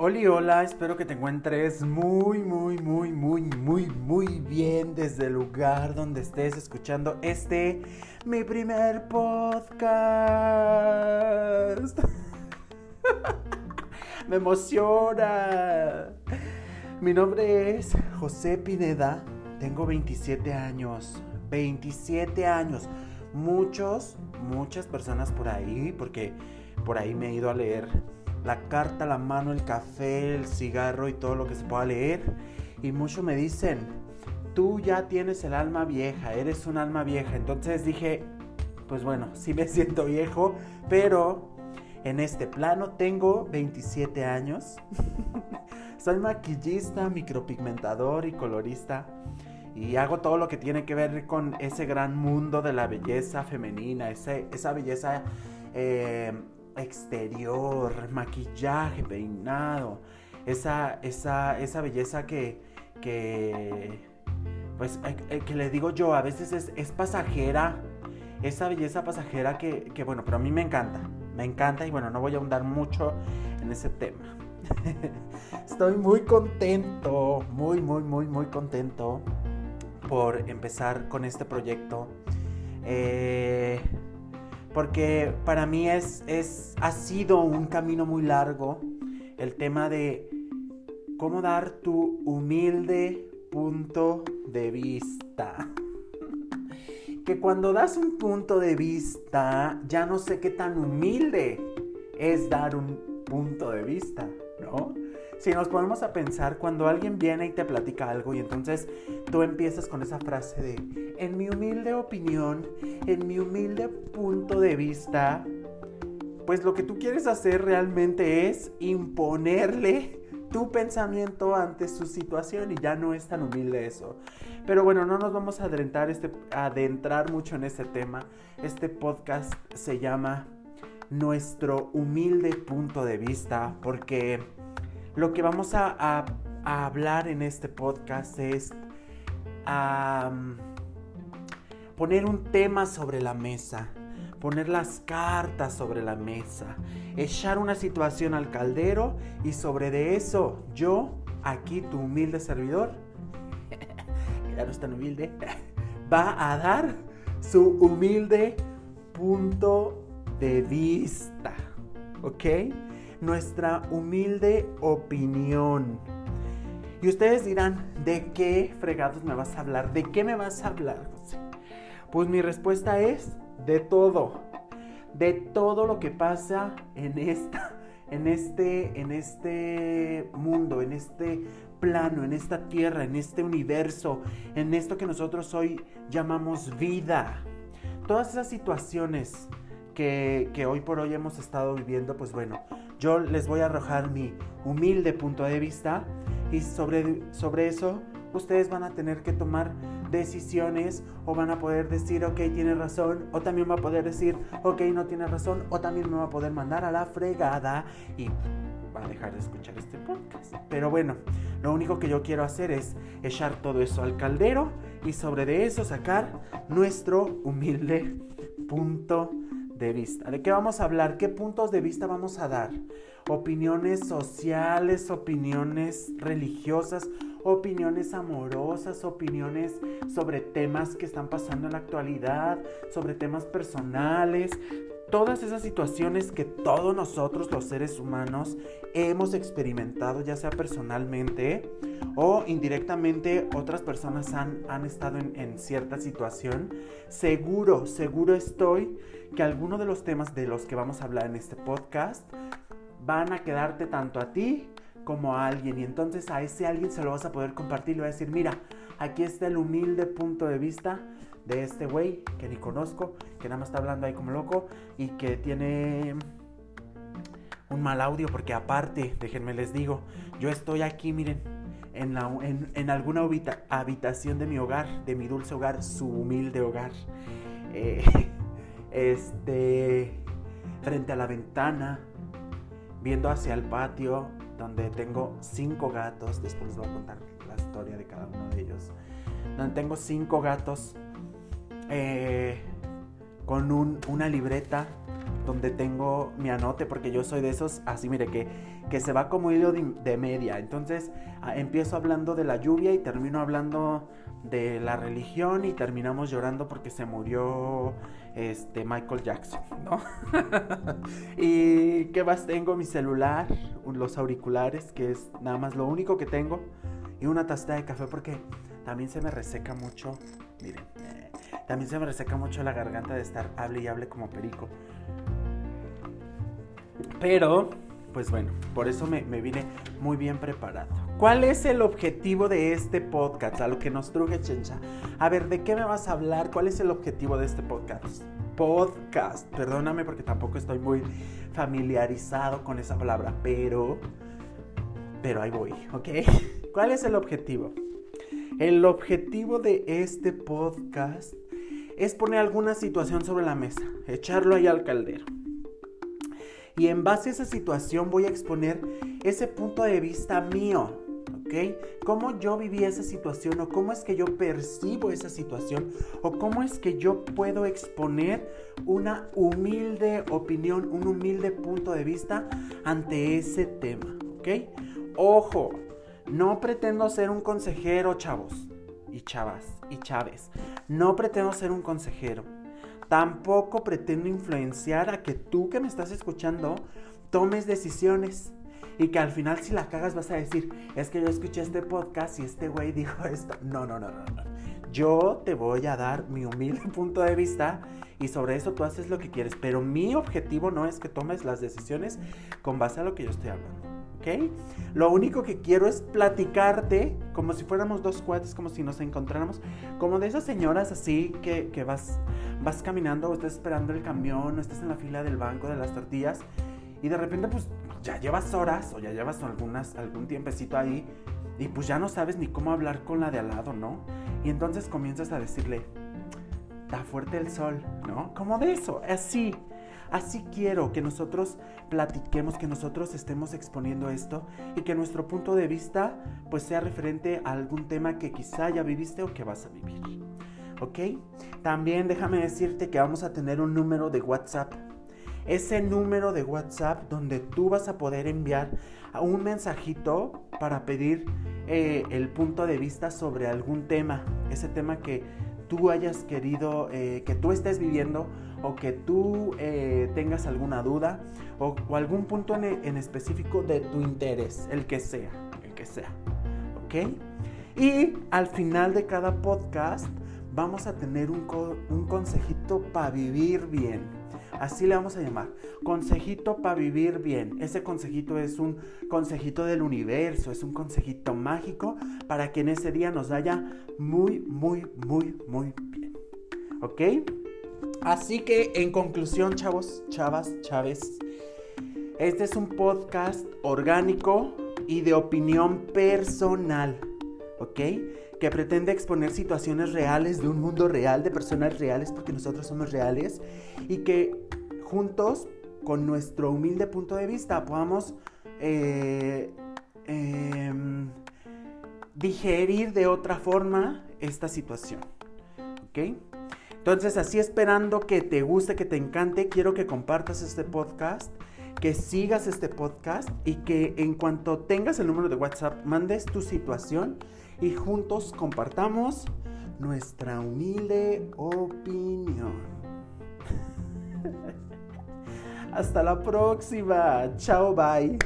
Hola, hola, espero que te encuentres muy, muy, muy, muy, muy, muy bien desde el lugar donde estés escuchando este, mi primer podcast. Me emociona. Mi nombre es José Pineda, tengo 27 años, 27 años. Muchos, muchas personas por ahí, porque por ahí me he ido a leer la carta, la mano, el café, el cigarro y todo lo que se pueda leer. Y muchos me dicen, tú ya tienes el alma vieja, eres un alma vieja. Entonces dije, pues bueno, sí me siento viejo, pero en este plano tengo 27 años. Soy maquillista, micropigmentador y colorista. Y hago todo lo que tiene que ver con ese gran mundo de la belleza femenina, esa belleza eh, exterior, maquillaje, peinado, esa, esa, esa belleza que, que, pues, eh, eh, que le digo yo, a veces es, pasajera, esa belleza pasajera que, que, bueno, pero a mí me encanta, me encanta y bueno, no voy a ahondar mucho en ese tema. Estoy muy contento, muy, muy, muy, muy contento por empezar con este proyecto. Eh, porque para mí es, es, ha sido un camino muy largo el tema de cómo dar tu humilde punto de vista. Que cuando das un punto de vista, ya no sé qué tan humilde es dar un punto de vista, ¿no? si nos ponemos a pensar cuando alguien viene y te platica algo y entonces tú empiezas con esa frase de, en mi humilde opinión, en mi humilde punto de vista, pues lo que tú quieres hacer realmente es imponerle tu pensamiento ante su situación y ya no es tan humilde eso. Pero bueno, no nos vamos a adentrar, este, adentrar mucho en este tema. Este podcast se llama Nuestro humilde punto de vista porque lo que vamos a, hablar en este podcast es poner un tema sobre la mesa, poner las cartas sobre la mesa, echar una situación al caldero y sobre de eso yo, aquí tu humilde servidor, que ya no es tan humilde, va a dar su humilde punto de vista. ¿Ok? nuestra humilde opinión. Y ustedes dirán, ¿de qué fregados me vas a hablar? ¿De qué me vas a hablar? Pues mi respuesta es de todo. De todo lo que pasa en esta en este en este mundo, en este plano, en esta tierra, en este universo, en esto que nosotros hoy llamamos vida. Todas esas situaciones que, que hoy por hoy hemos estado viviendo, pues bueno, yo les voy a arrojar mi humilde punto de vista y sobre, sobre eso ustedes van a tener que tomar decisiones o van a poder decir, ok, tiene razón, o también va a poder decir, ok, no tiene razón, o también me va a poder mandar a la fregada y va a dejar de escuchar este podcast. Pero bueno, lo único que yo quiero hacer es echar todo eso al caldero y sobre de eso sacar nuestro humilde punto de vista. ¿De qué vamos a hablar? ¿Qué puntos de vista vamos a dar? Opiniones sociales, opiniones religiosas, opiniones amorosas, opiniones sobre temas que están pasando en la actualidad, sobre temas personales, todas esas situaciones que todos nosotros los seres humanos hemos experimentado, ya sea personalmente o indirectamente otras personas han, han estado en, en, cierta situación, seguro, seguro estoy que algunos de los temas de los que vamos a hablar en este podcast van a quedarte tanto a ti como a alguien y entonces a ese alguien se lo vas a poder compartir le va a decir, mira, aquí está el humilde punto de vista de este güey que ni conozco, que nada más está hablando ahí como loco y que tiene un mal audio porque aparte, déjenme les digo, yo estoy aquí, miren, en, en, alguna habitación de mi hogar, de mi dulce hogar, su humilde hogar. Eh, este, frente a la ventana, viendo hacia el patio, donde tengo cinco gatos. Después les voy a contar la historia de cada uno de ellos. Donde tengo cinco gatos eh, con una libreta donde tengo mi anote, porque yo soy de esos, así mire, que, que se va como hilo de, media. Entonces ah, empiezo hablando de la lluvia y termino hablando de la religión y terminamos llorando porque se murió este Michael Jackson, ¿no? y qué más tengo mi celular, los auriculares, que es nada más lo único que tengo y una taza de café porque también se me reseca mucho, miren, eh, también se me reseca mucho la garganta de estar hable y hable como perico. Pero, pues bueno, por eso me, vine muy bien preparado. ¿Cuál es el objetivo de este podcast? A lo que nos truje Chencha. A ver, ¿de qué me vas a hablar? ¿Cuál es el objetivo de este podcast? Podcast. Perdóname porque tampoco estoy muy familiarizado con esa palabra, pero... Pero ahí voy, ¿ok? ¿Cuál es el objetivo? El objetivo de este podcast es poner alguna situación sobre la mesa, echarlo ahí al caldero. Y en base a esa situación voy a exponer ese punto de vista mío, ¿ok? Cómo yo viví esa situación o cómo es que yo percibo esa situación o cómo es que yo puedo exponer una humilde opinión, un humilde punto de vista ante ese tema, ¿ok? Ojo, no pretendo ser un consejero, chavos y chavas y chaves. No pretendo ser un consejero. Tampoco pretendo influenciar a que tú que me estás escuchando tomes decisiones y que al final si la cagas vas a decir, es que yo escuché este podcast y este güey dijo esto. No, no, no, no, no. Yo te voy a dar mi humilde punto de vista y sobre eso tú haces lo que quieres, pero mi objetivo no es que tomes las decisiones con base a lo que yo estoy hablando. ¿ok? Lo único que quiero es platicarte como si fuéramos dos cuates, como si nos encontráramos, como de esas señoras así que, que vas, vas caminando o estás esperando el camión o estás en la fila del banco de las tortillas y de repente pues ya llevas horas o ya llevas algunas, algún tiempecito ahí y pues ya no sabes ni cómo hablar con la de al lado, ¿no? Y entonces comienzas a decirle, está fuerte el sol, ¿no? Como de eso, así. Así quiero que nosotros platiquemos, que nosotros estemos exponiendo esto y que nuestro punto de vista pues sea referente a algún tema que quizá ya viviste o que vas a vivir. ¿Ok? También déjame decirte que vamos a tener un número de WhatsApp. Ese número de WhatsApp donde tú vas a poder enviar un mensajito para pedir eh, el punto de vista sobre algún tema. Ese tema que tú hayas querido, eh, que tú estés viviendo o que tú eh, tengas alguna duda o, algún punto en, específico de tu interés, el que sea, el que sea. ¿Ok? Y al final de cada podcast vamos a tener un, un consejito para vivir bien. Así le vamos a llamar. Consejito para vivir bien. Ese consejito es un consejito del universo, es un consejito mágico para que en ese día nos vaya muy, muy, muy, muy bien. ¿Ok? Así que en conclusión, chavos, chavas, chaves, este es un podcast orgánico y de opinión personal. ¿Ok? que pretende exponer situaciones reales de un mundo real, de personas reales, porque nosotros somos reales, y que juntos, con nuestro humilde punto de vista, podamos eh, em, digerir de otra forma esta situación. ¿Ok? Entonces, así esperando que te guste, que te encante, quiero que compartas este podcast que sigas este podcast y que en cuanto tengas el número de WhatsApp mandes tu situación y juntos compartamos nuestra humilde opinión. Hasta la próxima. Chao, bye.